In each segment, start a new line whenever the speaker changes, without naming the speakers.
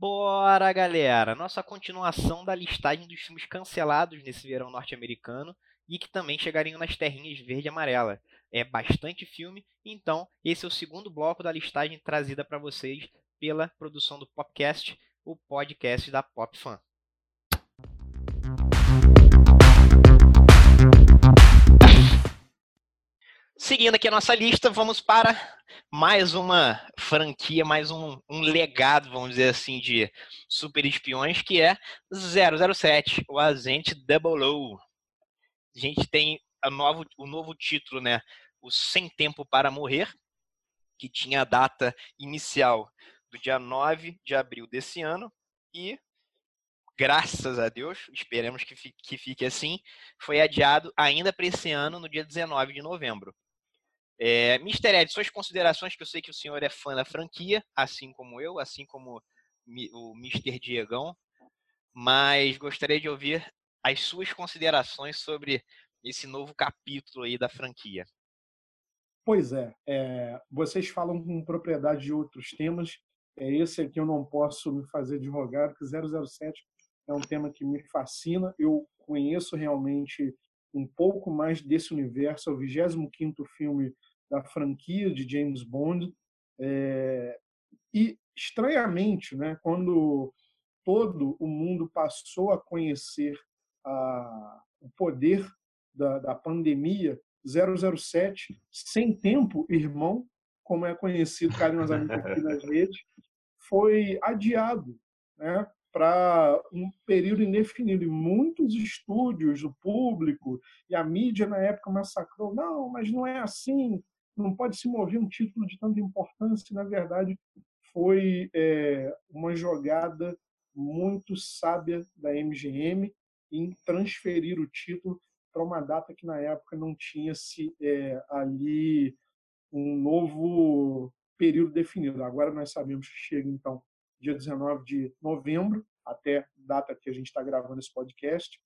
Bora, galera! Nossa continuação da listagem dos filmes cancelados nesse verão norte-americano e que também chegariam nas terrinhas verde e amarela. É bastante filme, então esse é o segundo bloco da listagem trazida para vocês pela produção do Popcast, o podcast da Pop Fan. Seguindo aqui a nossa lista, vamos para mais uma franquia, mais um, um, legado, vamos dizer assim, de super espiões, que é 007, o Agente Double O. A gente tem a novo, o novo título, né? O Sem Tempo para Morrer, que tinha a data inicial do dia 9 de abril desse ano e graças a Deus, esperemos que fique, que fique assim, foi adiado ainda para esse ano, no dia 19 de novembro. É, Mr. Ed, suas considerações, que eu sei que o senhor é fã da franquia, assim como eu, assim como o Mr. Diegão, mas gostaria de ouvir as suas considerações sobre esse novo capítulo aí da franquia.
Pois é, é vocês falam com propriedade de outros temas, é esse aqui eu não posso me fazer de rogado, que 007 é um tema que me fascina, eu conheço realmente um pouco mais desse universo, é o 25º filme da franquia de James Bond. É, e, estranhamente, né, quando todo o mundo passou a conhecer a, o poder da, da pandemia, 007, sem tempo, irmão, como é conhecido carinhosamente aqui nas redes, foi adiado né, para um período indefinido. E muitos estúdios, o público e a mídia na época massacrou. Não, mas não é assim não pode se mover um título de tanta importância. Na verdade, foi é, uma jogada muito sábia da MGM em transferir o título para uma data que na época não tinha se é, ali um novo período definido. Agora nós sabemos que chega então dia 19 de novembro, até data que a gente está gravando esse podcast.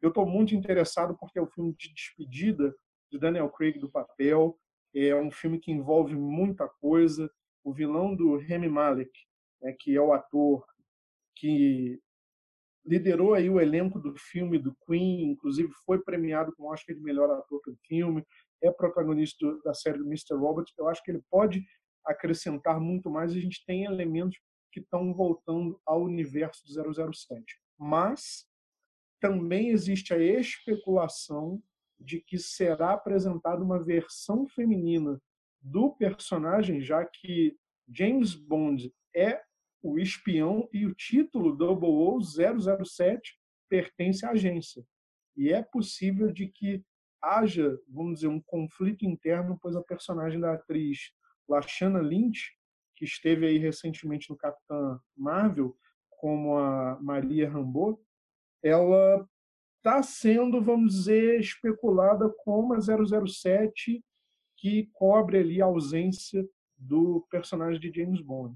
Eu estou muito interessado porque é o filme de despedida de Daniel Craig do papel. É um filme que envolve muita coisa. O vilão do Remy Malek, né, que é o ator que liderou aí o elenco do filme do Queen, inclusive foi premiado com o Oscar de melhor ator pelo filme, é protagonista da série do Mr. Robot. Eu acho que ele pode acrescentar muito mais. A gente tem elementos que estão voltando ao universo do 007. Mas também existe a especulação de que será apresentada uma versão feminina do personagem, já que James Bond é o espião e o título 007 pertence à agência. E é possível de que haja, vamos dizer, um conflito interno, pois a personagem da atriz Lashana Lynch, que esteve aí recentemente no Capitã Marvel, como a Maria Rambeau, ela está sendo, vamos dizer, especulada como a 007 que cobre ali a ausência do personagem de James Bond.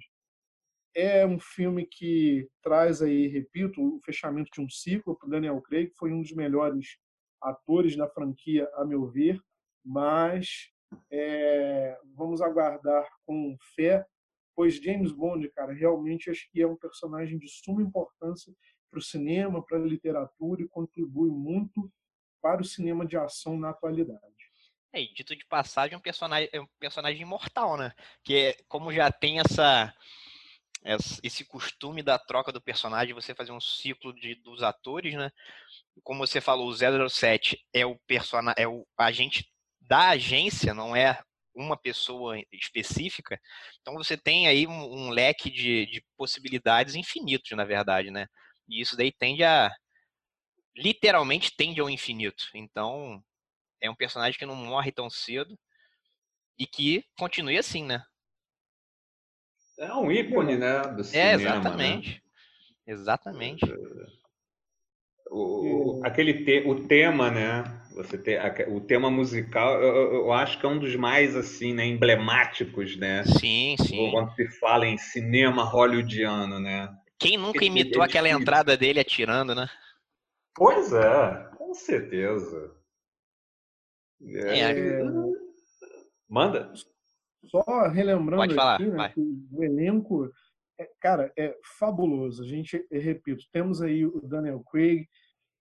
É um filme que traz aí, repito, o fechamento de um ciclo para Daniel Craig, que foi um dos melhores atores da franquia, a meu ver, mas é, vamos aguardar com fé, pois James Bond, cara, realmente acho que é um personagem de suma importância para o cinema, para a literatura e contribui muito para o cinema de ação na atualidade.
É, dito de passagem, é um personagem, é um personagem imortal, né? Que é, como já tem essa, esse costume da troca do personagem, você fazer um ciclo de, dos atores, né? Como você falou, o 007 é o personagem, é o agente da agência, não é uma pessoa específica. Então você tem aí um, um leque de, de possibilidades infinitos, na verdade, né? E isso daí tende a. Literalmente tende ao infinito. Então, é um personagem que não morre tão cedo e que continue assim, né?
É um ícone, né?
Do é, cinema, é, exatamente. Né? Exatamente.
O, o, aquele te, o tema, né? Você tem o tema musical, eu, eu, acho que é um dos mais assim, né, emblemáticos, né?
Sim, sim.
Quando se fala em cinema hollywoodiano, né?
Quem nunca imitou aquela entrada dele atirando, né?
Pois é, com certeza.
É... É...
Manda.
Só relembrando falar, aqui, né, o elenco é, cara, é fabuloso. A gente, repito, temos aí o Daniel Craig,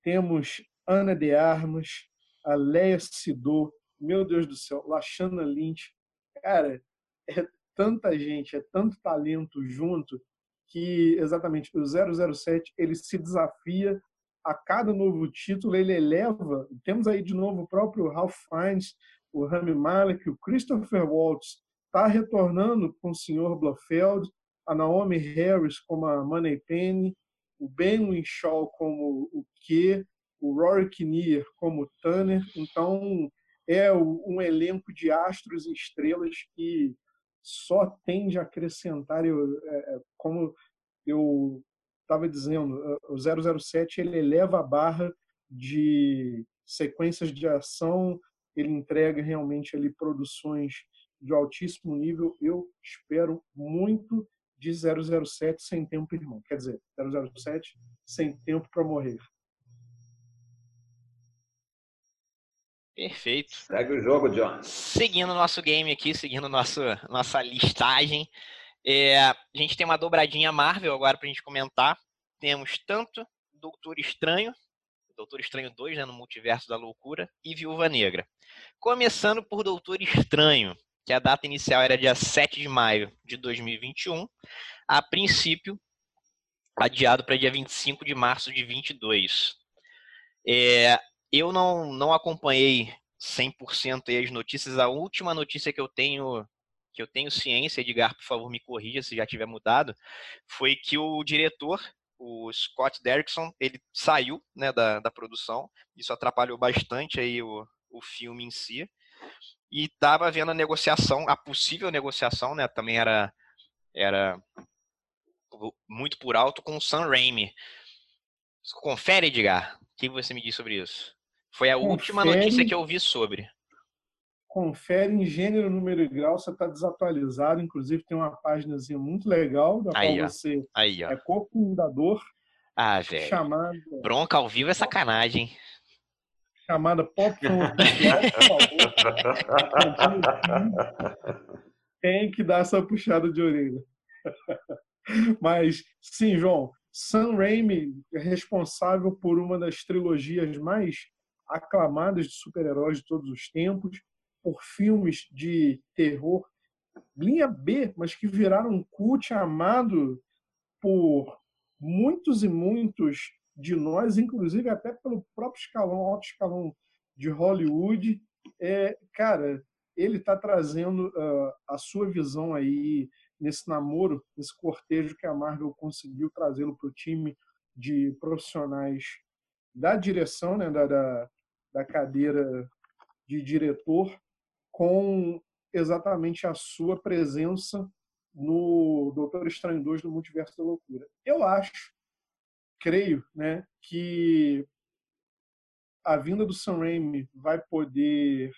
temos Ana de Armas, a Leia Sidor, meu Deus do céu, Lashana Lynch. Cara, é tanta gente, é tanto talento junto que exatamente o 007 ele se desafia a cada novo título, ele eleva. Temos aí de novo o próprio Ralph Fiennes, o Rami Malek, o Christopher Waltz está retornando com o Sr. Blofeld, a Naomi Harris como a Money Penny, o Ben Winshaw como o Q, o Rory Kinnear como Tanner. Então, é um elenco de astros e estrelas que só tende a acrescentar, eu, é, é como eu estava dizendo, o 007 ele eleva a barra de sequências de ação, ele entrega realmente ali produções de altíssimo nível. Eu espero muito de 007 sem tempo, irmão. Quer dizer, 007 sem tempo para morrer.
Perfeito.
Segue o jogo, John.
Seguindo o nosso game aqui, seguindo nosso, nossa listagem. É, a gente tem uma dobradinha Marvel agora para a gente comentar. Temos tanto Doutor Estranho, Doutor Estranho 2, né, no Multiverso da Loucura, e Viúva Negra. Começando por Doutor Estranho, que a data inicial era dia 7 de maio de 2021. A princípio, adiado para dia 25 de março de 22. É, eu não, não acompanhei 100% as notícias. A última notícia que eu tenho que eu tenho ciência, Edgar, por favor, me corrija se já tiver mudado, foi que o diretor, o Scott Derrickson, ele saiu né, da, da produção. Isso atrapalhou bastante aí o, o filme em si. E estava vendo a negociação, a possível negociação, né? Também era, era muito por alto com o Sam Raimi. Confere, Edgar. O que você me diz sobre isso? Foi a Confere, última notícia que eu vi sobre.
Confere em gênero, número e grau, você está desatualizado. Inclusive, tem uma página muito legal da
aí,
qual você
aí,
é cofundador.
Ah, velho. Chamada... Bronca ao vivo é sacanagem.
Chamada Pop Tem que dar essa puxada de orelha. Mas, sim, João, Sam Raimi é responsável por uma das trilogias mais aclamadas de super-heróis de todos os tempos, por filmes de terror linha B, mas que viraram um cult amado por muitos e muitos de nós, inclusive até pelo próprio escalão, alto escalão de Hollywood. É, cara, ele está trazendo uh, a sua visão aí nesse namoro, nesse cortejo que a Marvel conseguiu trazê-lo para o time de profissionais da direção, né, da, da, da cadeira de diretor, com exatamente a sua presença no Doutor Estranho 2 do Multiverso da Loucura. Eu acho, creio, né, que a vinda do Sam Raimi vai poder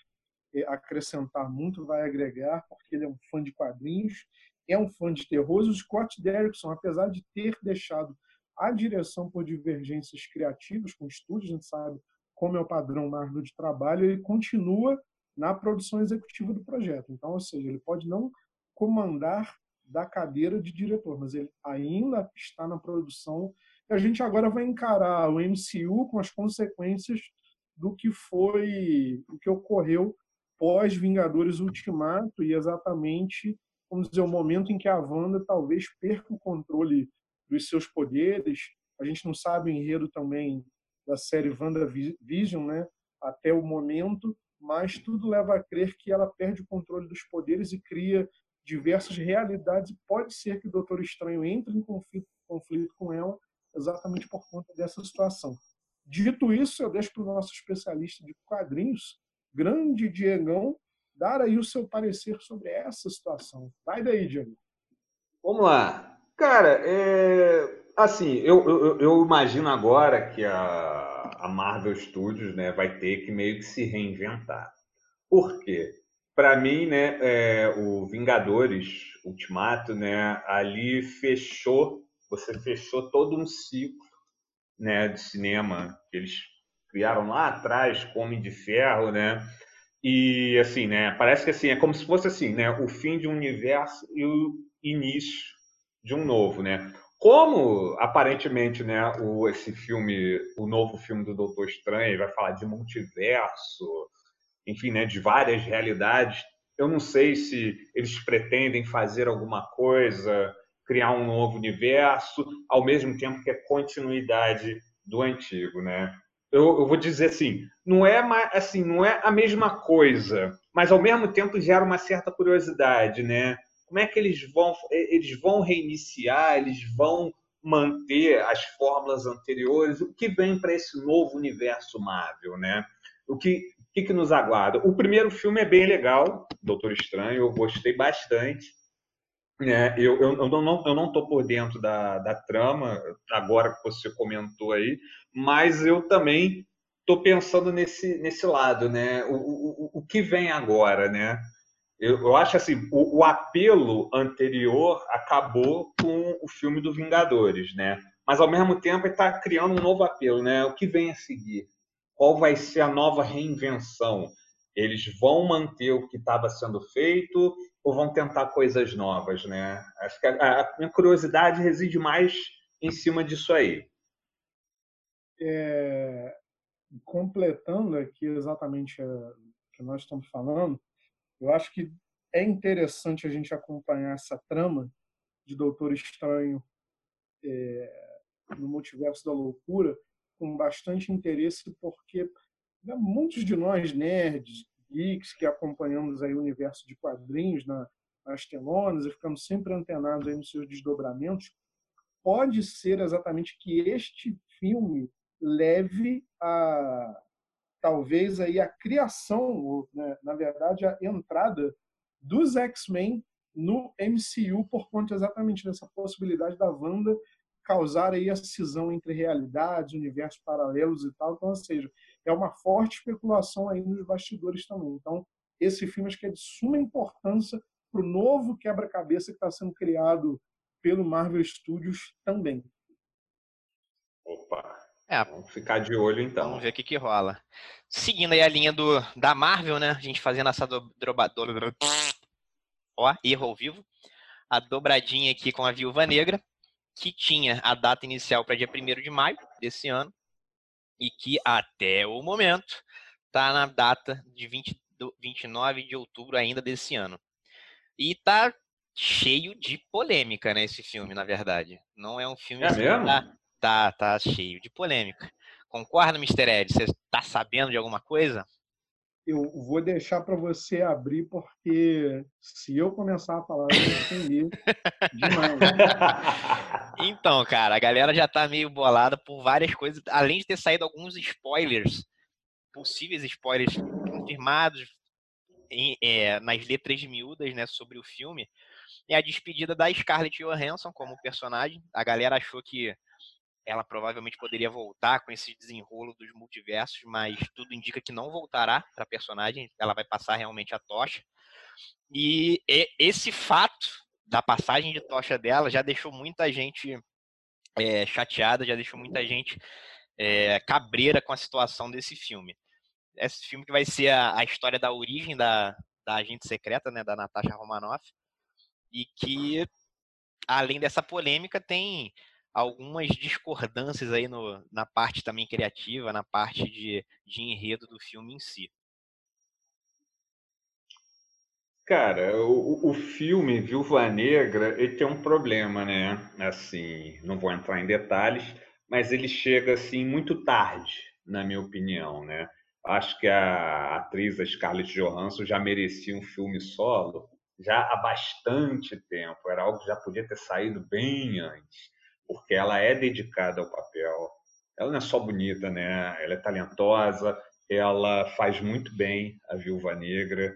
eh, acrescentar muito, vai agregar, porque ele é um fã de quadrinhos, é um fã de terror. O Scott Derrickson, apesar de ter deixado a direção por divergências criativas com estúdios, a gente sabe como é o padrão Marvel de trabalho, ele continua na produção executiva do projeto. Então, ou seja, ele pode não comandar da cadeira de diretor, mas ele ainda está na produção. E a gente agora vai encarar o MCU com as consequências do que foi, o que ocorreu pós Vingadores Ultimato e exatamente, vamos dizer, o momento em que a Wanda talvez perca o controle dos seus poderes. A gente não sabe o enredo também da série WandaVision, né? Até o momento, mas tudo leva a crer que ela perde o controle dos poderes e cria diversas realidades. Pode ser que o Doutor Estranho entre em conflito, conflito com ela exatamente por conta dessa situação. Dito isso, eu deixo para o nosso especialista de quadrinhos, grande Diegão, dar aí o seu parecer sobre essa situação. Vai daí, Diego.
Vamos lá. Cara, é... assim, eu, eu, eu imagino agora que a a Marvel Studios né, vai ter que meio que se reinventar. Por quê? Para mim, né, é, o Vingadores Ultimato, né, ali fechou, você fechou todo um ciclo né, de cinema que eles criaram lá atrás, Homem de Ferro, né? E assim, né, parece que assim, é como se fosse assim, né, o fim de um universo e o início de um novo, né? Como aparentemente, né, o, esse filme, o novo filme do Doutor Estranho, vai falar de multiverso, enfim, né, de várias realidades. Eu não sei se eles pretendem fazer alguma coisa, criar um novo universo, ao mesmo tempo que é continuidade do antigo, né? Eu, eu vou dizer assim, não é assim, não é a mesma coisa, mas ao mesmo tempo gera uma certa curiosidade, né? Como é que eles vão eles vão reiniciar, eles vão manter as fórmulas anteriores? O que vem para esse novo universo Marvel, né? O que que, que nos aguarda? O primeiro filme é bem legal, Doutor Estranho, eu gostei bastante. É, eu, eu, eu, não eu não tô por dentro da, da trama agora que você comentou aí, mas eu também tô pensando nesse, nesse lado, né? O, o, o que vem agora, né? Eu, eu acho assim, o, o apelo anterior acabou com o filme do Vingadores, né? Mas ao mesmo tempo está criando um novo apelo, né? O que vem a seguir? Qual vai ser a nova reinvenção? Eles vão manter o que estava sendo feito ou vão tentar coisas novas, né? Acho que a, a minha curiosidade reside mais em cima disso aí.
É, completando aqui exatamente o que nós estamos falando, eu acho que é interessante a gente acompanhar essa trama de Doutor Estranho é, no Multiverso da Loucura com bastante interesse, porque né, muitos de nós, nerds, geeks, que acompanhamos aí o universo de quadrinhos na, nas telonas e ficamos sempre antenados aí nos seus desdobramentos, pode ser exatamente que este filme leve a talvez aí a criação, né, na verdade a entrada dos X-Men no MCU por conta exatamente dessa possibilidade da Wanda causar aí a cisão entre realidades, universos paralelos e tal. Então, ou seja, é uma forte especulação aí nos bastidores também. Então, esse filme acho que é de suma importância para o novo quebra-cabeça que está sendo criado pelo Marvel Studios também.
Opa! É, vamos ficar de olho então.
Vamos ver o que, que rola. Seguindo aí a linha do, da Marvel, né? A gente fazendo essa dobradora. Ó, erro ao vivo. A dobradinha aqui com a Viúva Negra, que tinha a data inicial para dia 1 de maio desse ano, e que até o momento está na data de 20, 29 de outubro ainda desse ano. E tá cheio de polêmica, né, esse filme, na verdade. Não é um filme...
É assim, mesmo?
Tá, tá, tá cheio de polêmica. Concorda, Mr. Ed? Você tá sabendo de alguma coisa?
Eu vou deixar para você abrir, porque se eu começar a falar, eu vou entender demais.
Então, cara, a galera já tá meio bolada por várias coisas, além de ter saído alguns spoilers, possíveis spoilers confirmados, em, é, nas letras miúdas, né, sobre o filme, é a despedida da Scarlett Johansson como personagem. A galera achou que ela provavelmente poderia voltar com esse desenrolo dos multiversos, mas tudo indica que não voltará para a personagem. Ela vai passar realmente a tocha. E esse fato da passagem de tocha dela já deixou muita gente é, chateada, já deixou muita gente é, cabreira com a situação desse filme esse filme que vai ser a, a história da origem da, da agente secreta, né, da Natasha Romanoff, e que, além dessa polêmica, tem algumas discordâncias aí no, na parte também criativa, na parte de, de enredo do filme em si.
Cara, o, o filme Viúva Negra, ele tem um problema, né? Assim, não vou entrar em detalhes, mas ele chega assim muito tarde, na minha opinião, né? Acho que a atriz a Scarlett Johansson já merecia um filme solo já há bastante tempo. Era algo que já podia ter saído bem antes, porque ela é dedicada ao papel. Ela não é só bonita, né? Ela é talentosa, ela faz muito bem a Viúva Negra,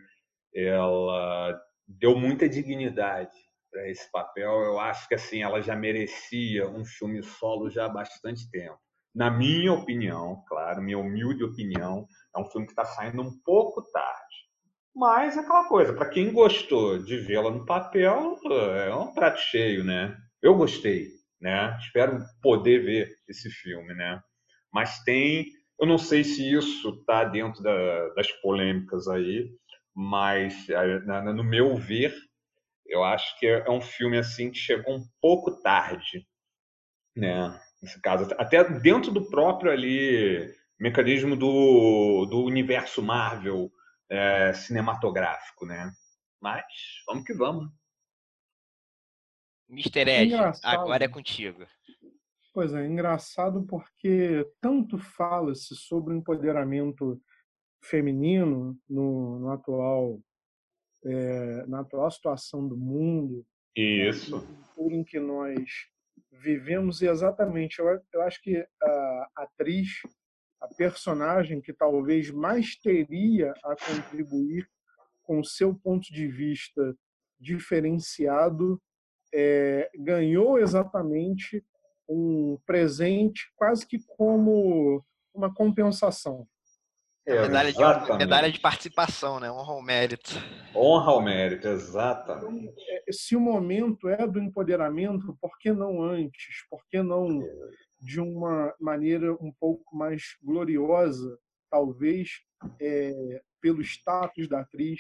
ela deu muita dignidade para esse papel. Eu acho que assim ela já merecia um filme solo já há bastante tempo. Na minha opinião, claro, minha humilde opinião, é um filme que está saindo um pouco tarde. Mas é aquela coisa, para quem gostou de vê-la no papel, é um prato cheio, né? Eu gostei, né? Espero poder ver esse filme, né? Mas tem, eu não sei se isso está dentro da, das polêmicas aí, mas no meu ver, Eu acho que é um filme assim que chegou um pouco tarde, né? Nesse caso, até dentro do próprio ali mecanismo do, do universo Marvel é, cinematográfico, né? Mas vamos que vamos.
Mr. Ed, agora é contigo.
Pois é, engraçado porque tanto fala-se sobre o empoderamento feminino no, no atual é, na atual situação do mundo,
isso,
por em que nós vivemos exatamente. Eu, eu acho que a atriz, a personagem que talvez mais teria a contribuir com o seu ponto de vista diferenciado, é, ganhou exatamente um presente quase que como uma compensação.
É, medalha, de, medalha de participação, né? Honra ao mérito.
Honra ao mérito, exatamente. Então,
é, se o momento é do empoderamento, por que não antes? Por que não de uma maneira um pouco mais gloriosa, talvez é, pelo status da atriz,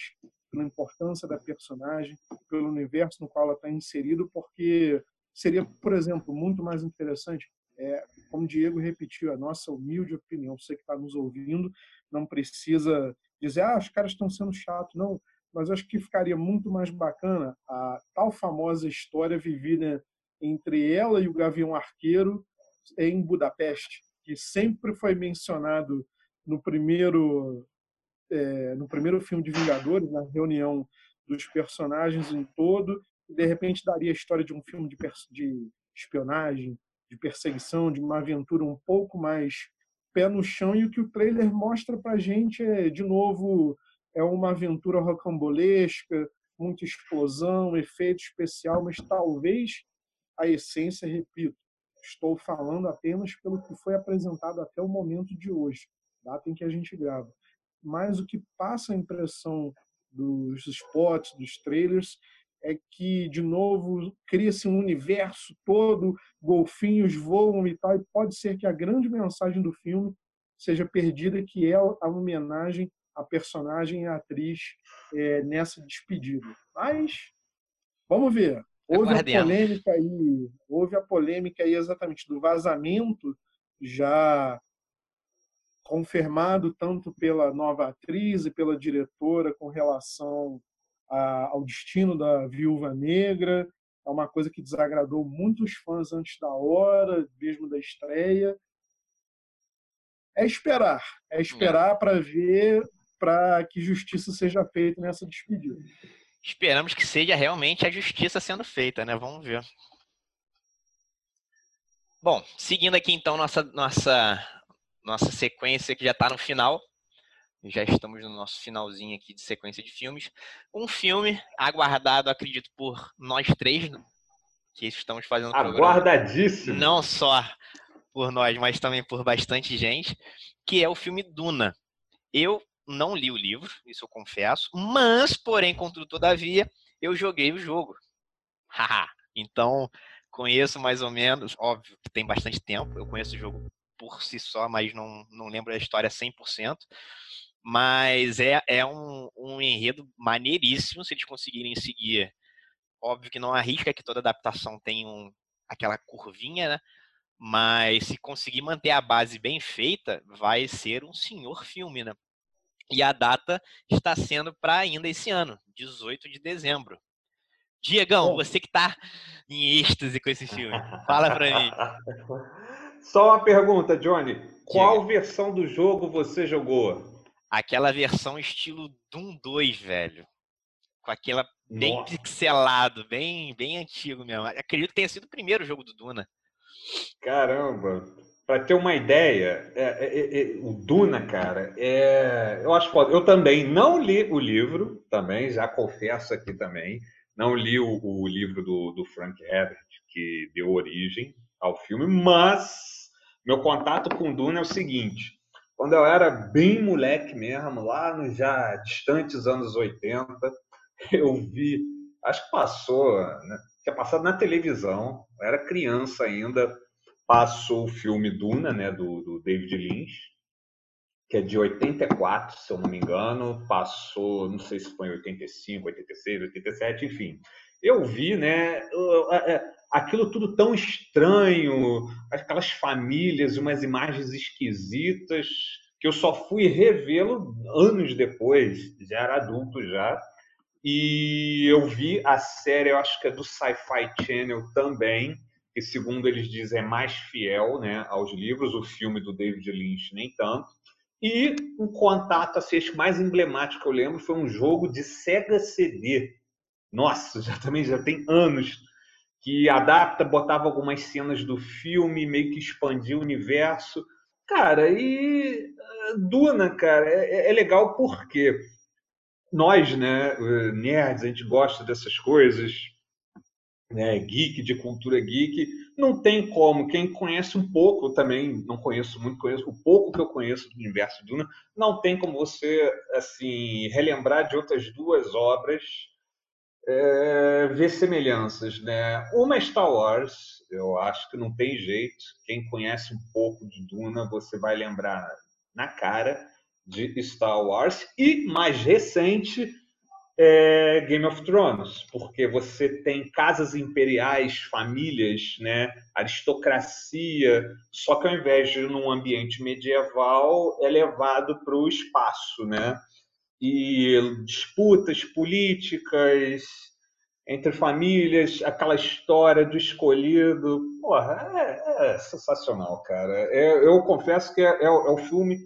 pela importância da personagem, pelo universo no qual ela está inserido, porque seria, por exemplo, muito mais interessante, é, como o Diego repetiu, a nossa humilde opinião, você que está nos ouvindo, não precisa dizer, ah, os caras estão sendo chatos, não, mas acho que ficaria muito mais bacana a tal famosa história vivida entre ela e o Gavião Arqueiro em Budapeste, que sempre foi mencionado no primeiro é, no primeiro filme de Vingadores, na reunião dos personagens em todo, de repente daria a história de um filme de, de espionagem, de perseguição, de uma aventura um pouco mais pé no chão e o que o trailer mostra pra gente é, de novo, é uma aventura rocambolesca, muita explosão, efeito especial, mas talvez a essência, repito, estou falando apenas pelo que foi apresentado até o momento de hoje, data em que a gente grava. Mas o que passa a impressão dos spots, dos trailers, é que, de novo, cria-se um universo todo, golfinhos voam e tal, e pode ser que a grande mensagem do filme seja perdida, que é a homenagem à personagem e à atriz é, nessa despedida. Mas, vamos ver. Houve a polêmica aí, houve a polêmica aí exatamente do vazamento já confirmado tanto pela nova atriz e pela diretora com relação a, ao destino da Viúva Negra. É uma coisa que desagradou muitos fãs antes da hora, mesmo da estreia. É esperar, é esperar é. para ver, para que justiça seja feita nessa despedida.
Esperamos que seja realmente a justiça sendo feita, né? Vamos ver. Bom, seguindo aqui então nossa nossa nossa sequência que já está no final, já estamos no nosso finalzinho aqui de sequência de filmes. Um filme aguardado, acredito, por nós três que estamos fazendo
Aguardadíssimo.
Não só por nós, mas também por bastante gente, que é o filme Duna. Eu não li o livro, isso eu confesso, mas, porém, contudo, todavia, eu joguei o jogo. então, conheço mais ou menos, óbvio que tem bastante tempo, eu conheço o jogo por si só, mas não, não lembro da história 100%. Mas é, é um, um enredo maneiríssimo se eles conseguirem seguir. Óbvio que não arrisca que toda adaptação tenha um, aquela curvinha, né? Mas se conseguir manter a base bem feita, vai ser um senhor filme, né? E a data está sendo para ainda esse ano, 18 de dezembro. Diegão, você que está em êxtase com esse filme, fala para mim.
Só uma pergunta, Johnny. Qual Diga. versão do jogo você jogou?
aquela versão estilo Doom 2, velho. Com aquela bem Nossa. pixelado, bem, bem antigo mesmo. Acredito que tenha sido o primeiro jogo do Duna.
Caramba! Para ter uma ideia, é, é, é, é, o Duna, cara, é, eu acho foda. Eu também não li o livro, também, já confesso aqui também. Não li o, o livro do, do Frank Herbert, que deu origem ao filme, mas meu contato com Duna é o seguinte: quando eu era bem moleque mesmo, lá nos já distantes anos 80, eu vi, acho que passou, né? tinha passado na televisão, eu era criança ainda, passou o filme Duna, né, do, do David Lynch, que é de 84, se eu não me engano, passou, não sei se foi em 85, 86, 87, enfim. eu vi, né, aquilo tudo tão estranho, aquelas famílias, umas imagens esquisitas, que eu só fui revê-lo anos depois, já era adulto já. E eu vi a série, eu acho que é do Sci-Fi Channel também, que segundo eles dizem é mais fiel né, aos livros, o filme do David Lynch nem tanto. E um contato assim, mais emblemático que eu lembro foi um jogo de Sega CD. Nossa, já também já tem anos que adapta, botava algumas cenas do filme, meio que expandia o universo. Cara, e uh, Duna, cara, é, é legal porque nós, né, nerds, a gente gosta dessas coisas, né, geek, de cultura geek, não tem como. Quem conhece um pouco, também não conheço muito, conheço o pouco que eu conheço do universo Duna, não tem como você assim relembrar de outras duas obras, é, ver semelhanças, né? Uma é Star Wars, eu acho que não tem jeito. Quem conhece um pouco de Duna, você vai lembrar na cara de Star Wars e mais recente é Game of Thrones, porque você tem casas imperiais, famílias, né, aristocracia, só que ao invés de num ambiente medieval é levado para o espaço, né? E disputas políticas entre famílias, aquela história do escolhido, porra, é, é sensacional, cara. É, eu confesso que é, é, é o filme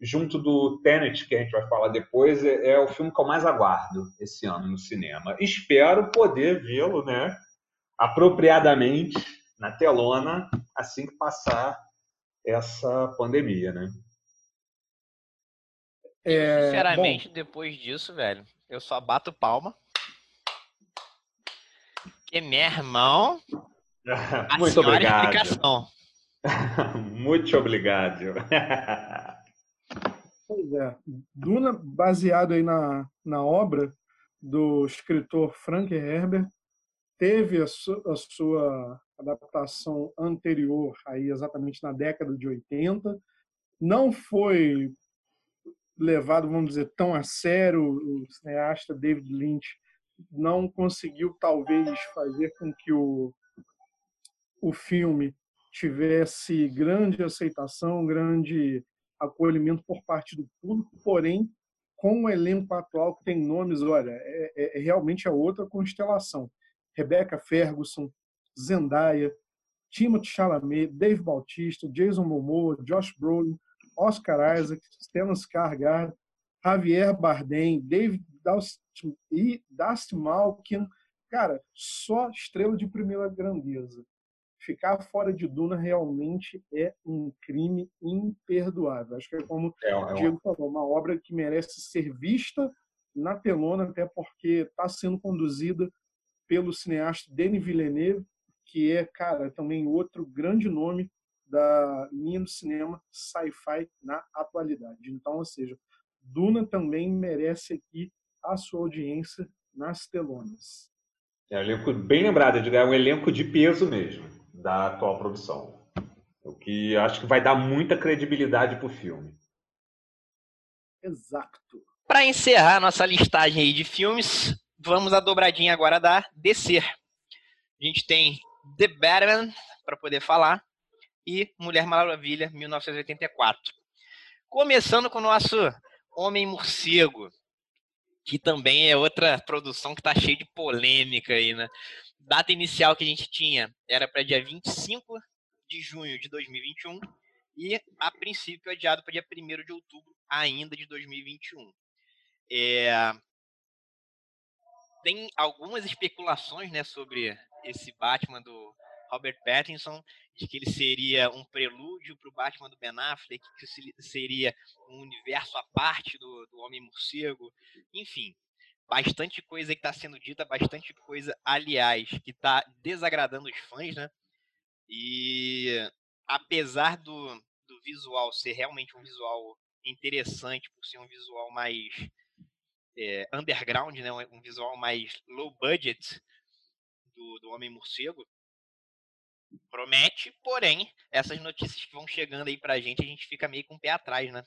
junto do Tenet, que a gente vai falar depois, é, é, o filme que eu mais aguardo esse ano no cinema. Espero poder vê-lo, né, apropriadamente na telona assim que passar essa pandemia, né?
É, Sinceramente, bom, depois disso, velho, eu só bato palma. Que meu irmão.
Muito obrigado. Muito obrigado.
Pois é. Duna, baseado aí na, na obra do escritor Frank Herbert, teve a, su, a sua adaptação anterior, aí exatamente na década de 80. Não foi levado, vamos dizer, tão a sério. O cineasta David Lynch não conseguiu, talvez, fazer com que o, o filme tivesse grande aceitação, grande acolhimento por parte do público, porém, com o elenco atual que tem nomes, olha, é, é, é realmente a outra constelação. Rebecca Ferguson, Zendaya, Timothée Chalamet, Dave Bautista, Jason Momoa, Josh Brolin, Oscar Isaac, Stellan Skarsgård, Javier Bardem, David Dust e Dustin Malkin, cara, só estrela de primeira grandeza ficar fora de Duna realmente é um crime imperdoável. Acho que é como é, é o Diego falou, uma obra que merece ser vista na telona, até porque está sendo conduzida pelo cineasta Denis Villeneuve, que é, cara, também outro grande nome da linha do cinema sci-fi na atualidade. Então, ou seja, Duna também merece aqui a sua audiência nas telonas.
É um elenco bem lembrado, é um elenco de peso mesmo da atual produção. O que acho que vai dar muita credibilidade para o filme.
Exato.
Para encerrar nossa listagem aí de filmes, vamos à dobradinha agora da DC. A gente tem The Batman, para poder falar, e Mulher Maravilha, 1984. Começando com o nosso Homem Morcego, que também é outra produção que está cheia de polêmica aí, né? data inicial que a gente tinha era para dia 25 de junho de 2021 e, a princípio, adiado para dia 1 de outubro ainda de 2021. É... Tem algumas especulações né, sobre esse Batman do Robert Pattinson, de que ele seria um prelúdio para o Batman do Ben Affleck, que seria um universo à parte do, do Homem-Morcego, enfim bastante coisa que está sendo dita, bastante coisa, aliás, que está desagradando os fãs, né? E apesar do, do visual ser realmente um visual interessante, por ser um visual mais é, underground, né? um visual mais low budget do, do Homem-Morcego, promete, porém, essas notícias que vão chegando aí pra gente, a gente fica meio com o pé atrás, né?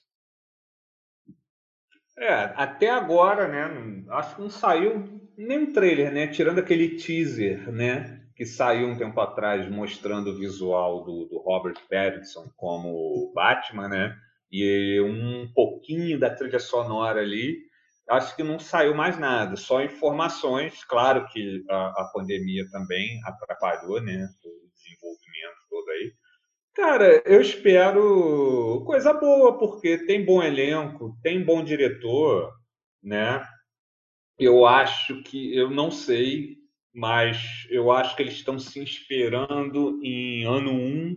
É, até agora, né? Acho que não saiu nem um trailer, né? Tirando aquele teaser, né? Que saiu um tempo atrás mostrando o visual do, do Robert Pattinson como Batman, né? E um pouquinho da trilha sonora ali. Acho que não saiu mais nada, só informações. Claro que a, a pandemia também atrapalhou, né? O desenvolvimento todo aí. Cara, eu espero coisa boa, porque tem bom elenco, tem bom diretor, né? Eu acho que, eu não sei, mas eu acho que eles estão se inspirando em ano 1,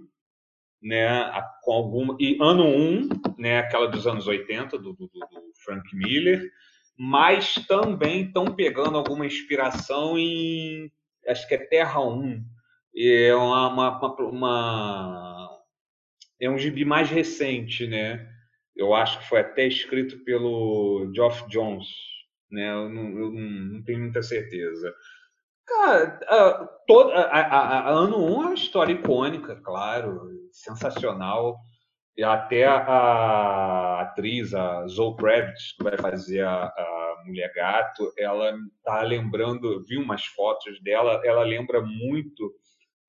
né? Com alguma, e ano 1, né? Aquela dos anos 80, do, do, do Frank Miller, mas também estão pegando alguma inspiração em, acho que é Terra 1, é uma, uma, uma é um gibi mais recente, né? Eu acho que foi até escrito pelo Geoff Jones, né? Eu não, eu não tenho muita certeza. Cara, a, toda, a, a, a Ano 1 é uma história icônica, claro, sensacional. E até a, atriz, a Zoe Kravitz, que vai fazer a, a Mulher Gato, ela tá lembrando, vi umas fotos dela, ela lembra muito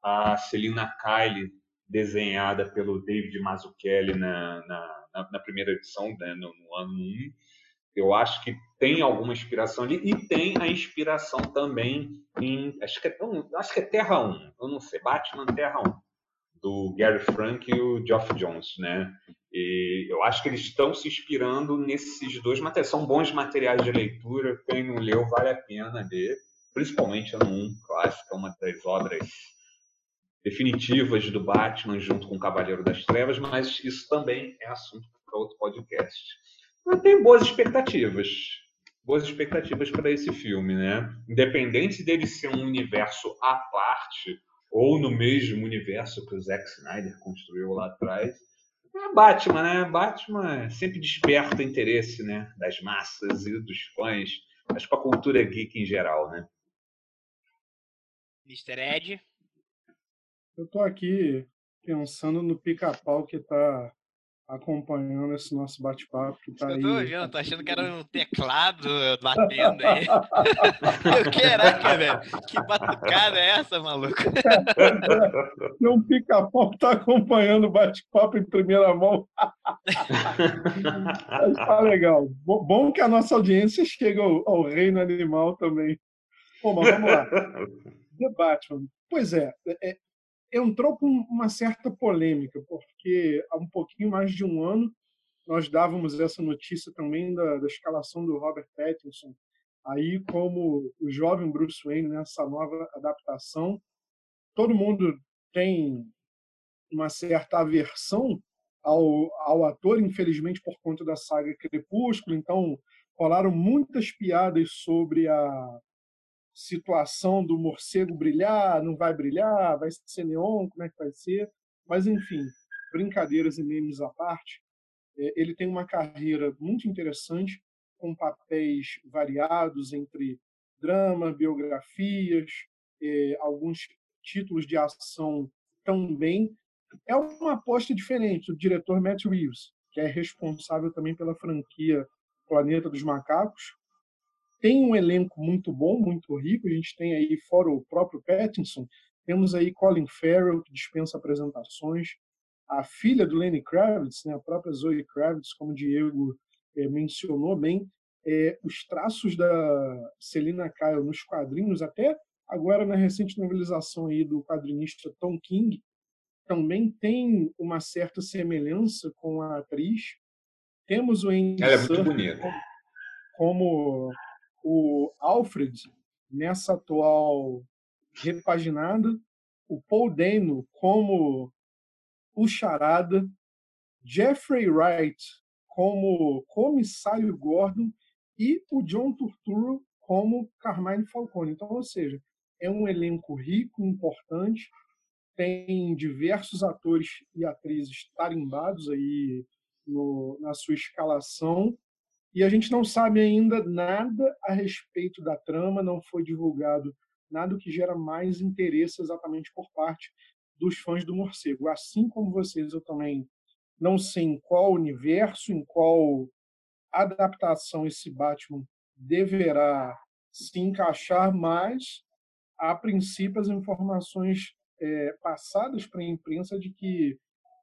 a Celina Kyle desenhada pelo David Mazzucchelli na, na, na primeira edição, né, no, no, ano 1. Eu acho que tem alguma inspiração ali e tem a inspiração também em. Acho que é, acho que é Terra 1, eu não sei, Batman Terra 1, do Gary Frank e o Geoff Jones, né? E eu acho que eles estão se inspirando nesses dois materiais. São bons materiais de leitura, quem não leu vale a pena ler, principalmente ano 1, que eu acho que é uma das obras definitivas do Batman junto com o Cavaleiro das Trevas, mas isso também é assunto para outro podcast. Eu tenho boas expectativas. Boas expectativas para esse filme, né? Independente dele ser um universo à parte ou no mesmo universo que o Zack Snyder construiu lá atrás, é Batman, né? Batman sempre desperta interesse, né? Das massas e dos fãs, mas para a cultura geek em geral, né?
Mr. Ed?
Eu estou aqui pensando no pica-pau que está acompanhando esse nosso bate-papo. Que tá
eu tô aí... tô achando que era um teclado batendo aí. eu, caraca, velho, que batucada é essa, maluco?
Tem um pica-pau que tá acompanhando o bate-papo em primeira mão. tá legal. Bom que a nossa audiência chega ao, ao reino animal também. Bom, mas vamos lá. The Batman. Pois é, é, entrou com uma certa polêmica, porque há um pouquinho mais de um ano nós dávamos essa notícia também da, da escalação do Robert Pattinson, aí como o jovem Bruce Wayne nessa nova adaptação. Todo mundo tem uma certa aversão ao, ao ator, infelizmente por conta da saga Crepúsculo, então rolaram muitas piadas sobre a situação do morcego brilhar, não vai brilhar, vai ser neon, como é que vai ser. Mas, enfim, brincadeiras e memes à parte, é, ele tem uma carreira muito interessante, com papéis variados entre drama, biografias, é, alguns títulos de ação também. É uma aposta diferente do diretor Matt Reeves, que é responsável também pela franquia Planeta dos Macacos, tem um elenco muito bom, muito rico. A gente tem aí, fora o próprio Pattinson, temos aí Colin Farrell, que dispensa apresentações, a filha do Lenny Kravitz, né, a própria Zoe Kravitz, como o Diego é, mencionou bem, é, os traços da Selina Kyle nos quadrinhos, até agora na recente novelização aí do quadrinista Tom King, também tem uma certa semelhança com a atriz. Temos o Andy
Ela é muito bonita.
como o Alfred, nessa atual repaginada, o Paul Dano como o Charada, Jeffrey Wright como Comissário Gordon e o John Turturro como Carmine Falcone. Então, ou seja, é um elenco rico, importante, tem diversos atores e atrizes tarimbados aí no, na sua escalação e a gente não sabe ainda nada a respeito da trama, não foi divulgado nada que gera mais interesse exatamente por parte dos fãs do morcego. Assim como vocês, eu também não sei em qual universo, em qual adaptação esse Batman deverá se encaixar mais, a princípio, as informações é, passadas para a imprensa de que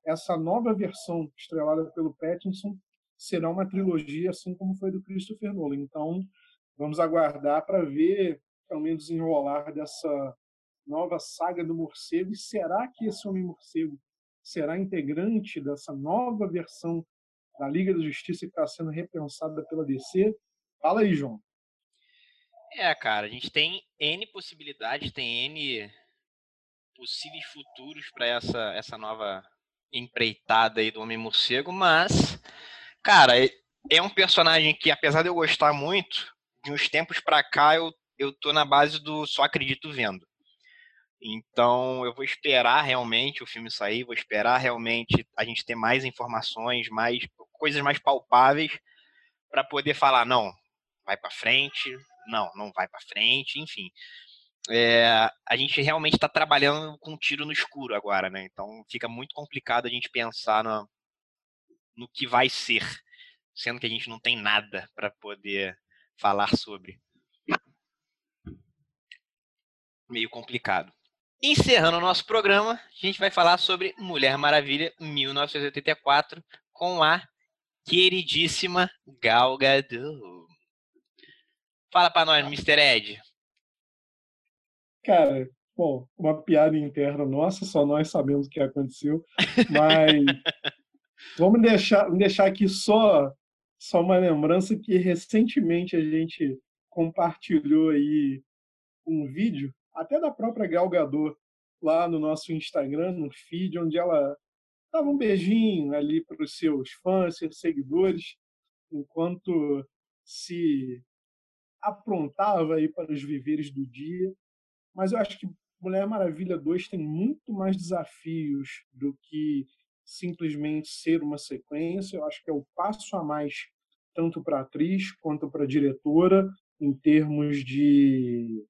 essa nova versão estrelada pelo Pattinson será uma trilogia, assim como foi do Christopher Nolan. Então, vamos aguardar para ver também desenrolar dessa nova saga do morcego. E será que esse Homem-Morcego será integrante dessa nova versão da Liga da Justiça que está sendo repensada pela DC? Fala aí, João.
É, cara, a gente tem N possibilidades, tem N possíveis futuros para essa, essa nova empreitada aí do Homem-Morcego, mas, cara, é, é um personagem que, apesar de eu gostar muito, de uns tempos para cá eu, eu tô na base do só acredito vendo. Então eu vou esperar realmente o filme sair, vou esperar realmente a gente ter mais informações, mais coisas mais palpáveis para poder falar não, vai para frente, não, não vai para frente, enfim. É, a gente realmente está trabalhando com um tiro no escuro agora, né? Então fica muito complicado a gente pensar no, no que vai ser, sendo que a gente não tem nada para poder falar sobre. Meio complicado. Encerrando o nosso programa, a gente vai falar sobre Mulher Maravilha 1984 com a queridíssima Gal Gadot. Fala para nós, Mr. Ed.
Cara, bom, uma piada interna nossa, só nós sabemos o que aconteceu, mas vamos deixar, deixar aqui só só uma lembrança que recentemente a gente compartilhou aí um vídeo, até da própria Gal Gadot, lá no nosso Instagram, no feed, onde ela dava um beijinho ali para os seus fãs, seus seguidores, enquanto se aprontava aí para os viveres do dia. Mas eu acho que Mulher Maravilha 2 tem muito mais desafios do que simplesmente ser uma sequência. Eu acho que é o passo a mais, tanto para atriz quanto para diretora, em termos de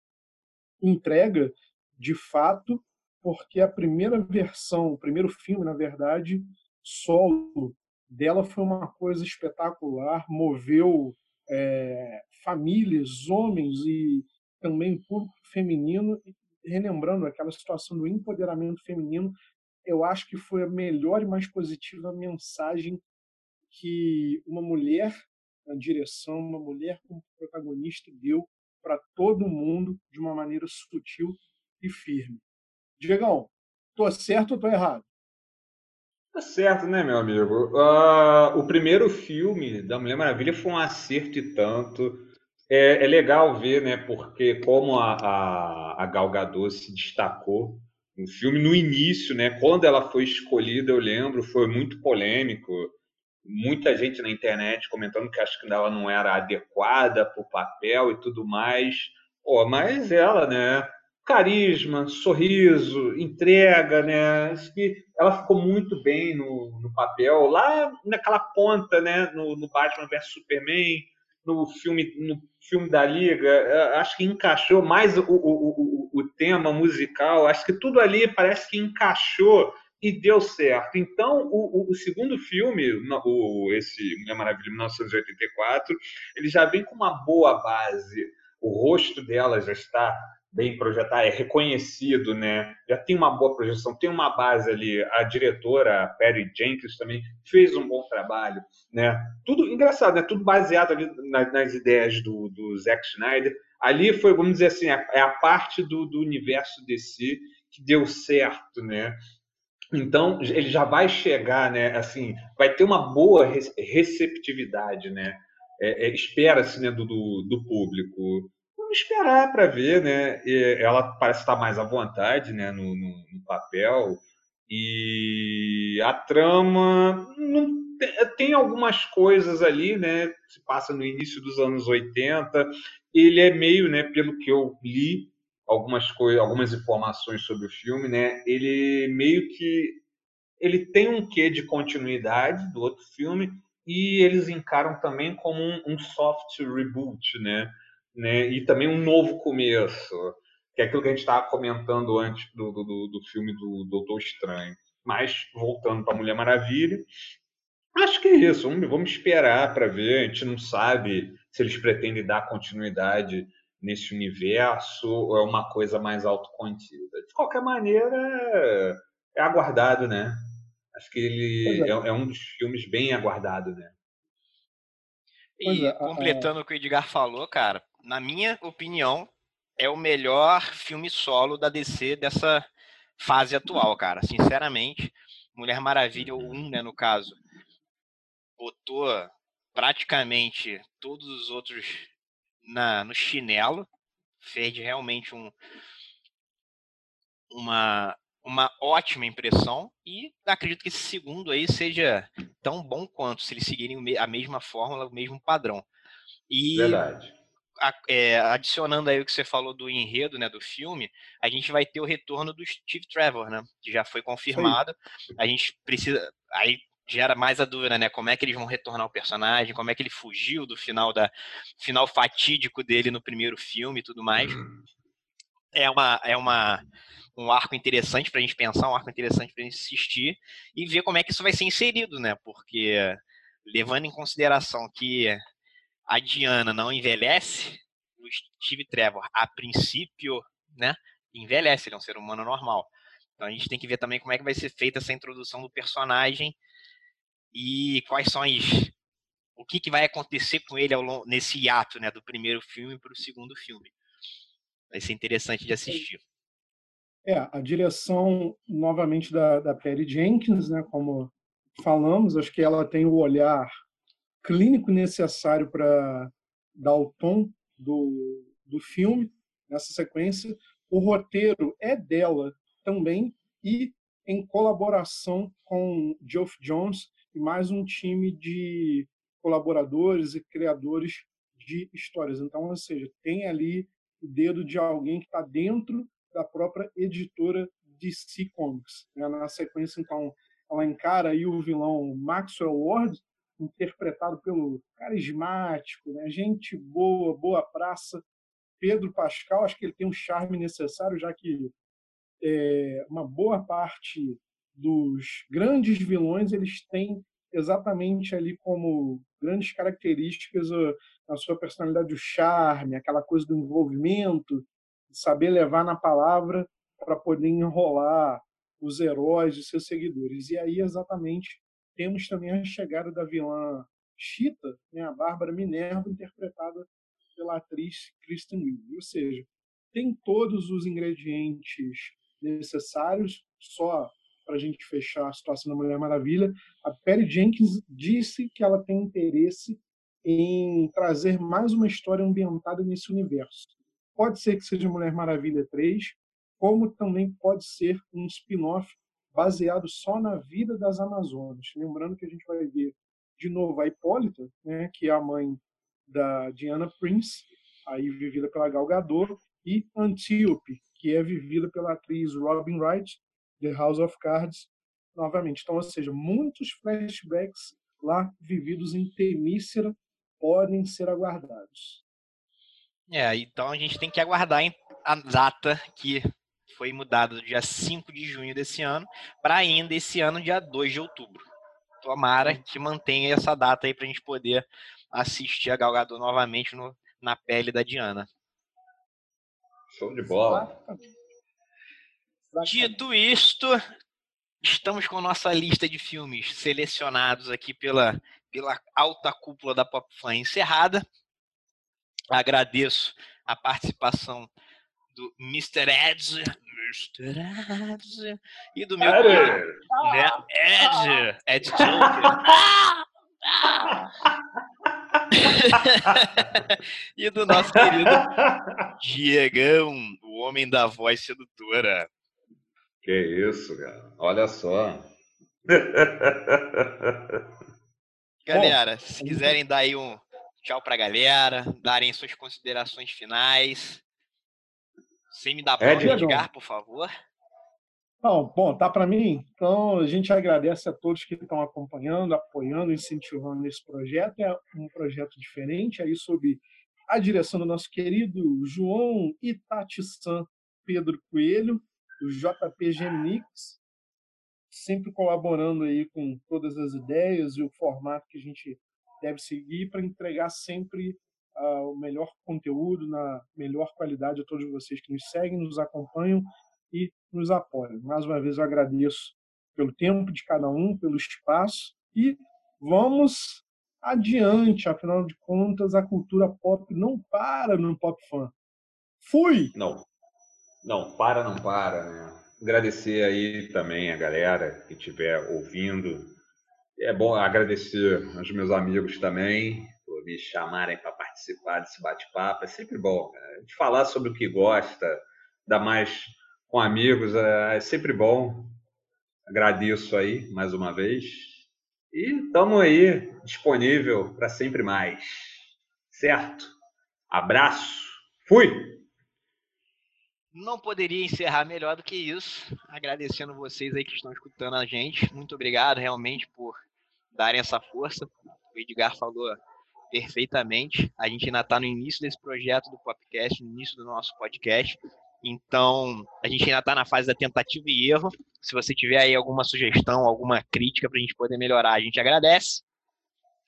entrega, de fato, porque a primeira versão, o primeiro filme, na verdade, solo dela foi uma coisa espetacular, moveu é, famílias, homens e também público feminino, relembrando aquela situação do empoderamento feminino, eu acho que foi a melhor e mais positiva mensagem que uma mulher na direção, uma mulher como protagonista deu para todo mundo de uma maneira sutil e firme. Diegão, tô certo ou tô errado?
Tá certo, né, meu amigo? Uh, o primeiro filme da Mulher Maravilha foi um acerto e tanto. É, é legal ver, né, porque como a, a, a Gal Gadot se destacou no filme, no início, né, quando ela foi escolhida, eu lembro, foi muito polêmico. Muita gente na internet comentando que acho que ela não era adequada para o papel e tudo mais. Pô, mas ela, né, carisma, sorriso, entrega, né? Acho que ela ficou muito bem no, no papel, lá naquela ponta, né? No, no Batman vs Superman, no filme, no filme da Liga, acho que encaixou mais o, o tema musical, acho que tudo ali parece que encaixou e deu certo. Então, o, o, segundo filme, o, esse Mulher Maravilha 1984, ele já vem com uma boa base. O rosto dela já está bem projetado, é reconhecido, né? Já tem uma boa projeção, tem uma base ali. A diretora, a Perry Jenkins, também fez um bom trabalho, né? Tudo engraçado, né? Tudo baseado ali nas, nas ideias do, do Zack Snyder. Ali foi, vamos dizer assim, a, é a parte do, do universo DC que deu certo, né? Então, ele já vai chegar, né? Assim, vai ter uma boa receptividade, né? É, é, Espera-se né, do, do, do público vamos esperar para ver, né? E ela parece estar mais à vontade, né, no, no, no papel. E a trama não, tem algumas coisas ali, né? Se passa no início dos anos 80. Ele é meio, né, pelo que eu li, algumas coisas, algumas informações sobre o filme, né? Ele meio que ele tem um quê de continuidade do outro filme e eles encaram também como um, um soft reboot, né? né? E também um novo começo, que é aquilo que a gente estava comentando antes do, do, do filme do Doutor Estranho. Mas voltando para Mulher Maravilha, acho que é isso. Vamos, vamos esperar para ver. A gente não sabe se eles pretendem dar continuidade nesse universo ou é uma coisa mais autocontida? De qualquer maneira, é aguardado, né? Acho que ele é. É, é. um dos filmes bem aguardado, né?
E é, completando o que o Edgar falou, cara, na minha opinião, é o melhor filme solo da DC dessa fase atual, cara. Sinceramente, Mulher Maravilha 1, né, no caso, botou praticamente todos os outros na, no chinelo, fez realmente um, uma, uma ótima impressão e acredito que esse segundo aí seja tão bom quanto se eles seguirem a mesma fórmula, o mesmo padrão.
E Verdade.
A, é, adicionando aí o que você falou do enredo, né, do filme, a gente vai ter o retorno do Steve Trevor, né, que já foi confirmado. Sim. A gente precisa, aí gera mais a dúvida, né? Como é que eles vão retornar o personagem, como é que ele fugiu do final da final fatídico dele no primeiro filme e tudo mais. Uhum. É uma é uma um arco interessante para a gente pensar, um arco interessante para a gente assistir e ver como é que isso vai ser inserido, né? Porque levando em consideração que a Diana não envelhece, o Steve Trevor, a princípio, né, envelhece, ele é um ser humano normal. Então a gente tem que ver também como é que vai ser feita essa introdução do personagem e quais são as o que, que vai acontecer com ele ao, nesse hiato né, do primeiro filme para o segundo filme. Vai ser interessante de assistir.
É, a direção, novamente, da, da Perry Jenkins, né, como falamos, acho que ela tem o olhar clínico necessário para dar o tom do, do filme nessa sequência. O roteiro é dela também e em colaboração com Geoff Jones, e mais um time de colaboradores e criadores de histórias. Então, ou seja, tem ali o dedo de alguém que está dentro da própria editora DC Comics. Né? Na sequência, então, ela encara aí o vilão Maxwell Ward, interpretado pelo carismático, né? gente boa, boa praça, Pedro Pascal. Acho que ele tem um charme necessário, já que é, uma boa parte dos grandes vilões, eles têm exatamente ali como grandes características a, sua personalidade, o charme, aquela coisa do envolvimento, saber levar na palavra para poder enrolar os heróis e seus seguidores. E aí, exatamente, temos também a chegada da vilã Chita, né, a Bárbara Minerva, interpretada pela atriz Kristen Wiig. Ou seja, tem todos os ingredientes necessários, só para a gente fechar a situação da Mulher Maravilha, a Perry Jenkins disse que ela tem interesse em trazer mais uma história ambientada nesse universo. Pode ser que seja Mulher Maravilha 3, como também pode ser um spin-off baseado só na vida das Amazonas. Lembrando que a gente vai ver de novo a Hipólita, né, que é a mãe da Diana Prince, aí vivida pela Gal Gadot, e Antíope, que é vivida pela atriz Robin Wright, The House of Cards novamente. Então, ou seja, muitos flashbacks lá vividos em Temícera podem ser aguardados.
É, então a gente tem que aguardar a data que foi mudada do dia 5 de junho desse ano para ainda esse ano, dia 2 de outubro. Tomara que mantenha essa data aí para a gente poder assistir a Galgador novamente no, na pele da Diana.
Show de bola.
Dito isto, estamos com nossa lista de filmes selecionados aqui pela, pela alta cúpula da Pop Fly encerrada. Agradeço a participação do Mr. Ed, Mr. Ed e do meu querido, né, Ed, Ed e do nosso querido Diegão, o homem da voz sedutora.
Que isso, cara. Olha só.
Galera, se quiserem dar aí um tchau pra galera, darem suas considerações finais. Sem me dar é, de Edgar, por favor.
Não, bom, tá para mim. Então, a gente agradece a todos que estão acompanhando, apoiando, incentivando esse projeto. É um projeto diferente, aí sob a direção do nosso querido João Itati-san Pedro Coelho, do JP Genix, sempre colaborando aí com todas as ideias e o formato que a gente deve seguir para entregar sempre uh, o melhor conteúdo, na melhor qualidade a todos vocês que nos seguem, nos acompanham e nos apoiam. Mais uma vez eu agradeço pelo tempo de cada um, pelo espaço e vamos adiante. Afinal de contas, a cultura pop não para no Pop Fan. Fui!
Não, não para, não para, né? Agradecer aí também a galera que estiver ouvindo. É bom agradecer aos meus amigos também por me chamarem para participar desse bate-papo. É sempre bom. Né? A gente falar sobre o que gosta, dar mais com amigos, é, é sempre bom. Agradeço aí mais uma vez. E estamos aí disponível para sempre mais. Certo? Abraço. Fui!
Não poderia encerrar melhor do que isso, agradecendo vocês aí que estão escutando a gente. Muito obrigado realmente por darem essa força. O Edgar falou perfeitamente. A gente ainda está no início desse projeto do podcast, no início do nosso podcast. Então, a gente ainda está na fase da tentativa e erro. Se você tiver aí alguma sugestão, alguma crítica para a gente poder melhorar, a gente agradece.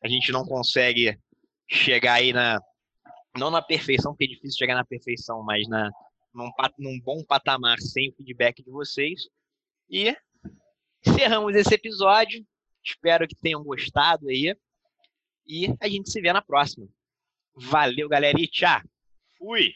A gente não consegue chegar aí na. Não na perfeição, porque é difícil chegar na perfeição, mas na, num, num bom patamar sem o feedback de vocês. E encerramos esse episódio. Espero que tenham gostado aí. E a gente se vê na próxima. Valeu, galera. E tchau. Fui!